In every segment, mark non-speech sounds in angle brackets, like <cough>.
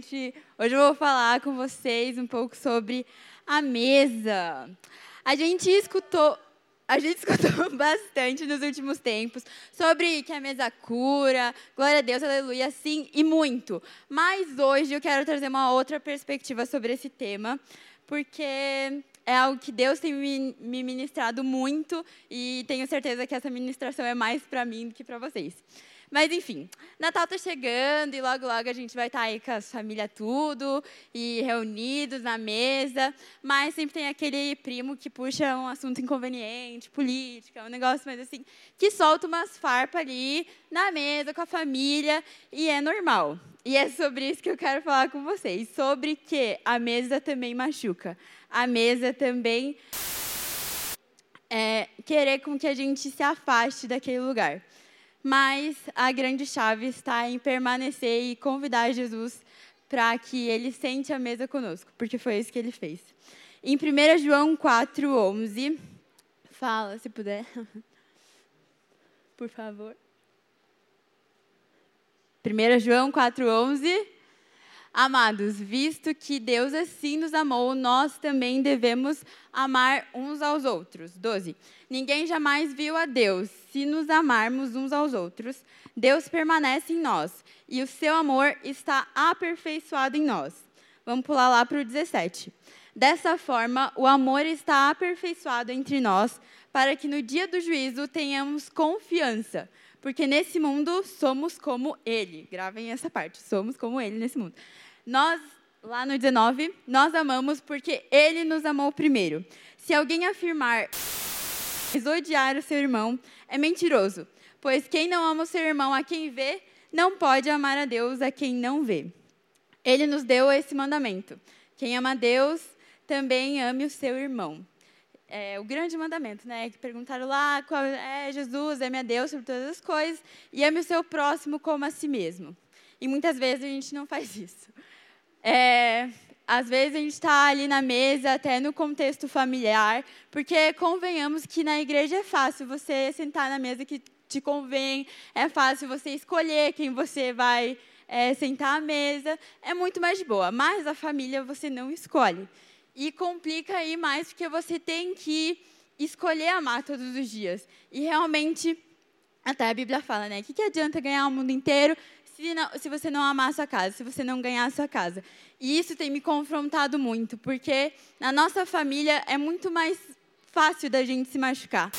gente! Hoje eu vou falar com vocês um pouco sobre a mesa. A gente escutou, a gente <laughs> escutou bastante nos últimos tempos sobre que a mesa cura, glória a Deus, aleluia, sim, e muito. Mas hoje eu quero trazer uma outra perspectiva sobre esse tema, porque é algo que Deus tem me ministrado muito e tenho certeza que essa ministração é mais para mim do que para vocês. Mas enfim, Natal tá chegando e logo logo a gente vai estar tá aí com a família tudo e reunidos na mesa, mas sempre tem aquele primo que puxa um assunto inconveniente, política, um negócio mais assim, que solta umas farpas ali na mesa com a família e é normal. E é sobre isso que eu quero falar com vocês, sobre que a mesa também machuca. A mesa também é, querer com que a gente se afaste daquele lugar. Mas a grande chave está em permanecer e convidar Jesus para que ele sente a mesa conosco, porque foi isso que ele fez. Em 1 João 4, 11, fala, se puder, <laughs> por favor. 1 João 4, 11. Amados, visto que Deus assim nos amou, nós também devemos amar uns aos outros. 12. Ninguém jamais viu a Deus. Se nos amarmos uns aos outros, Deus permanece em nós e o seu amor está aperfeiçoado em nós. Vamos pular lá para o 17. Dessa forma, o amor está aperfeiçoado entre nós, para que no dia do juízo tenhamos confiança, porque nesse mundo somos como Ele. Gravem essa parte, somos como Ele nesse mundo. Nós, lá no 19, nós amamos porque Ele nos amou primeiro. Se alguém afirmar odiar o seu irmão, é mentiroso, pois quem não ama o seu irmão a quem vê, não pode amar a Deus a quem não vê. Ele nos deu esse mandamento: quem ama a Deus, também ame o seu irmão. É o grande mandamento, né? Que perguntaram lá, qual é Jesus, ame a Deus sobre todas as coisas e ame o seu próximo como a si mesmo. E muitas vezes a gente não faz isso. É, às vezes a gente está ali na mesa, até no contexto familiar, porque convenhamos que na igreja é fácil você sentar na mesa que te convém, é fácil você escolher quem você vai é, sentar à mesa, é muito mais de boa. Mas a família você não escolhe. E complica aí mais porque você tem que escolher amar todos os dias. E realmente, até a Bíblia fala, né? O que, que adianta ganhar o mundo inteiro se, não, se você não amar a sua casa, se você não ganhar a sua casa. E isso tem me confrontado muito, porque na nossa família é muito mais fácil da gente se machucar.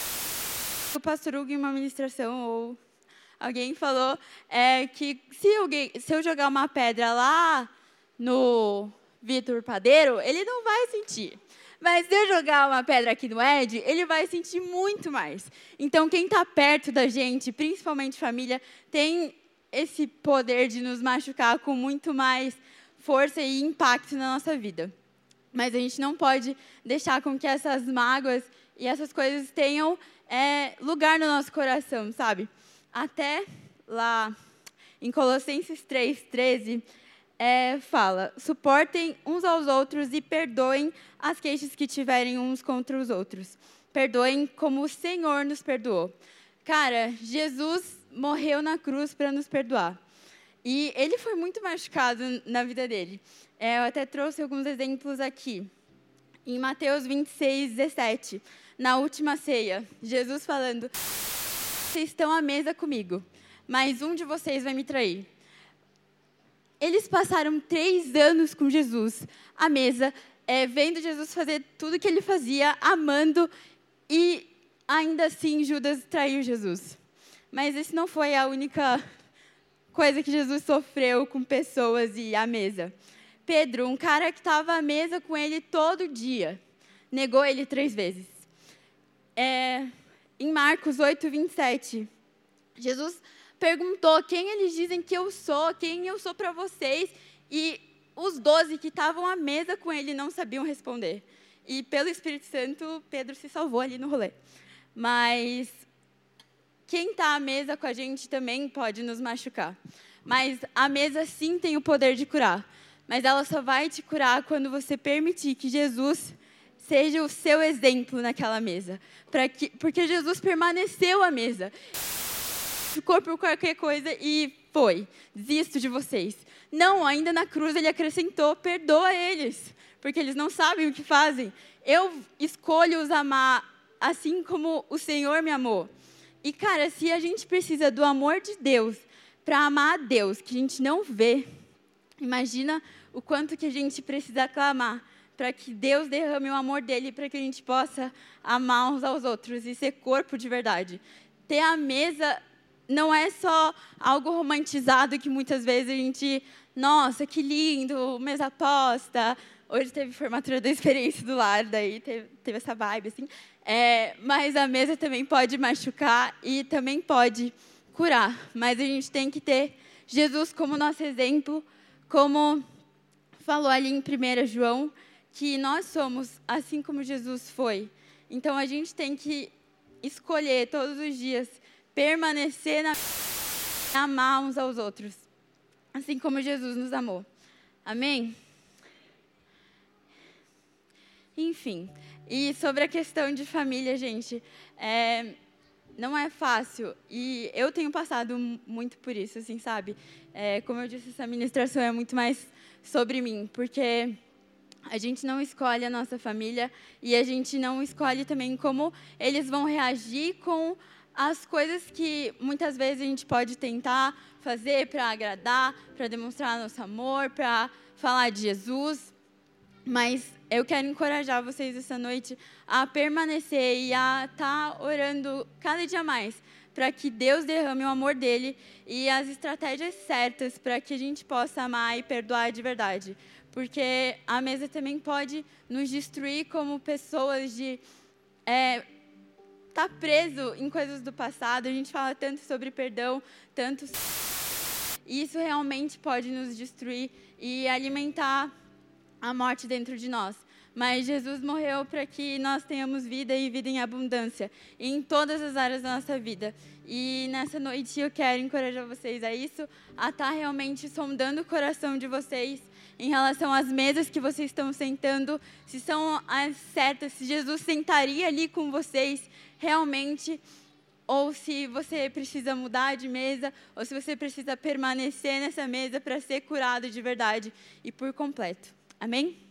O pastor Hugo, em uma ministração, ou alguém falou é, que se, alguém, se eu jogar uma pedra lá no Vitor Padeiro, ele não vai sentir. Mas se eu jogar uma pedra aqui no Ed, ele vai sentir muito mais. Então, quem está perto da gente, principalmente família, tem esse poder de nos machucar com muito mais força e impacto na nossa vida. Mas a gente não pode deixar com que essas mágoas e essas coisas tenham é, lugar no nosso coração, sabe? Até lá em Colossenses 3, 13, é, fala: suportem uns aos outros e perdoem as queixas que tiverem uns contra os outros. Perdoem como o Senhor nos perdoou. Cara, Jesus morreu na cruz para nos perdoar. E ele foi muito machucado na vida dele. É, eu até trouxe alguns exemplos aqui. Em Mateus 26, 17, na última ceia, Jesus falando: Vocês estão à mesa comigo, mas um de vocês vai me trair. Eles passaram três anos com Jesus à mesa, é, vendo Jesus fazer tudo o que ele fazia, amando, e ainda assim Judas traiu Jesus. Mas isso não foi a única coisa que Jesus sofreu com pessoas e à mesa. Pedro, um cara que estava à mesa com ele todo dia, negou ele três vezes. É, em Marcos 8, 27, Jesus perguntou quem eles dizem que eu sou, quem eu sou para vocês, e os doze que estavam à mesa com ele não sabiam responder. E pelo Espírito Santo, Pedro se salvou ali no rolê. Mas quem está à mesa com a gente também pode nos machucar. Mas a mesa sim tem o poder de curar. Mas ela só vai te curar quando você permitir que Jesus seja o seu exemplo naquela mesa. Que, porque Jesus permaneceu à mesa. Ficou por qualquer coisa e foi, desisto de vocês. Não, ainda na cruz ele acrescentou, perdoa eles, porque eles não sabem o que fazem. Eu escolho os amar assim como o Senhor me amou. E, cara, se a gente precisa do amor de Deus para amar a Deus, que a gente não vê, imagina o quanto que a gente precisa clamar para que Deus derrame o amor dele, para que a gente possa amar uns aos outros e ser corpo de verdade. Ter a mesa não é só algo romantizado que muitas vezes a gente, nossa, que lindo, mesa posta. Hoje teve formatura da experiência do lar, daí teve, teve essa vibe assim. É, mas a mesa também pode machucar e também pode curar. Mas a gente tem que ter Jesus como nosso exemplo, como falou ali em 1 João, que nós somos assim como Jesus foi. Então a gente tem que escolher todos os dias permanecer na amar uns aos outros, assim como Jesus nos amou. Amém? Enfim, e sobre a questão de família, gente, é, não é fácil. E eu tenho passado muito por isso, assim, sabe? É, como eu disse, essa ministração é muito mais sobre mim, porque a gente não escolhe a nossa família e a gente não escolhe também como eles vão reagir com as coisas que muitas vezes a gente pode tentar fazer para agradar, para demonstrar nosso amor, para falar de Jesus. Mas eu quero encorajar vocês essa noite a permanecer e a estar tá orando cada dia mais para que Deus derrame o amor dele e as estratégias certas para que a gente possa amar e perdoar de verdade. Porque a mesa também pode nos destruir como pessoas de é, tá preso em coisas do passado. A gente fala tanto sobre perdão, tanto e isso realmente pode nos destruir e alimentar a morte dentro de nós. Mas Jesus morreu para que nós tenhamos vida e vida em abundância, em todas as áreas da nossa vida. E nessa noite eu quero encorajar vocês a isso, a estar tá realmente sondando o coração de vocês em relação às mesas que vocês estão sentando, se são as certas, se Jesus sentaria ali com vocês realmente, ou se você precisa mudar de mesa, ou se você precisa permanecer nessa mesa para ser curado de verdade e por completo. Amém?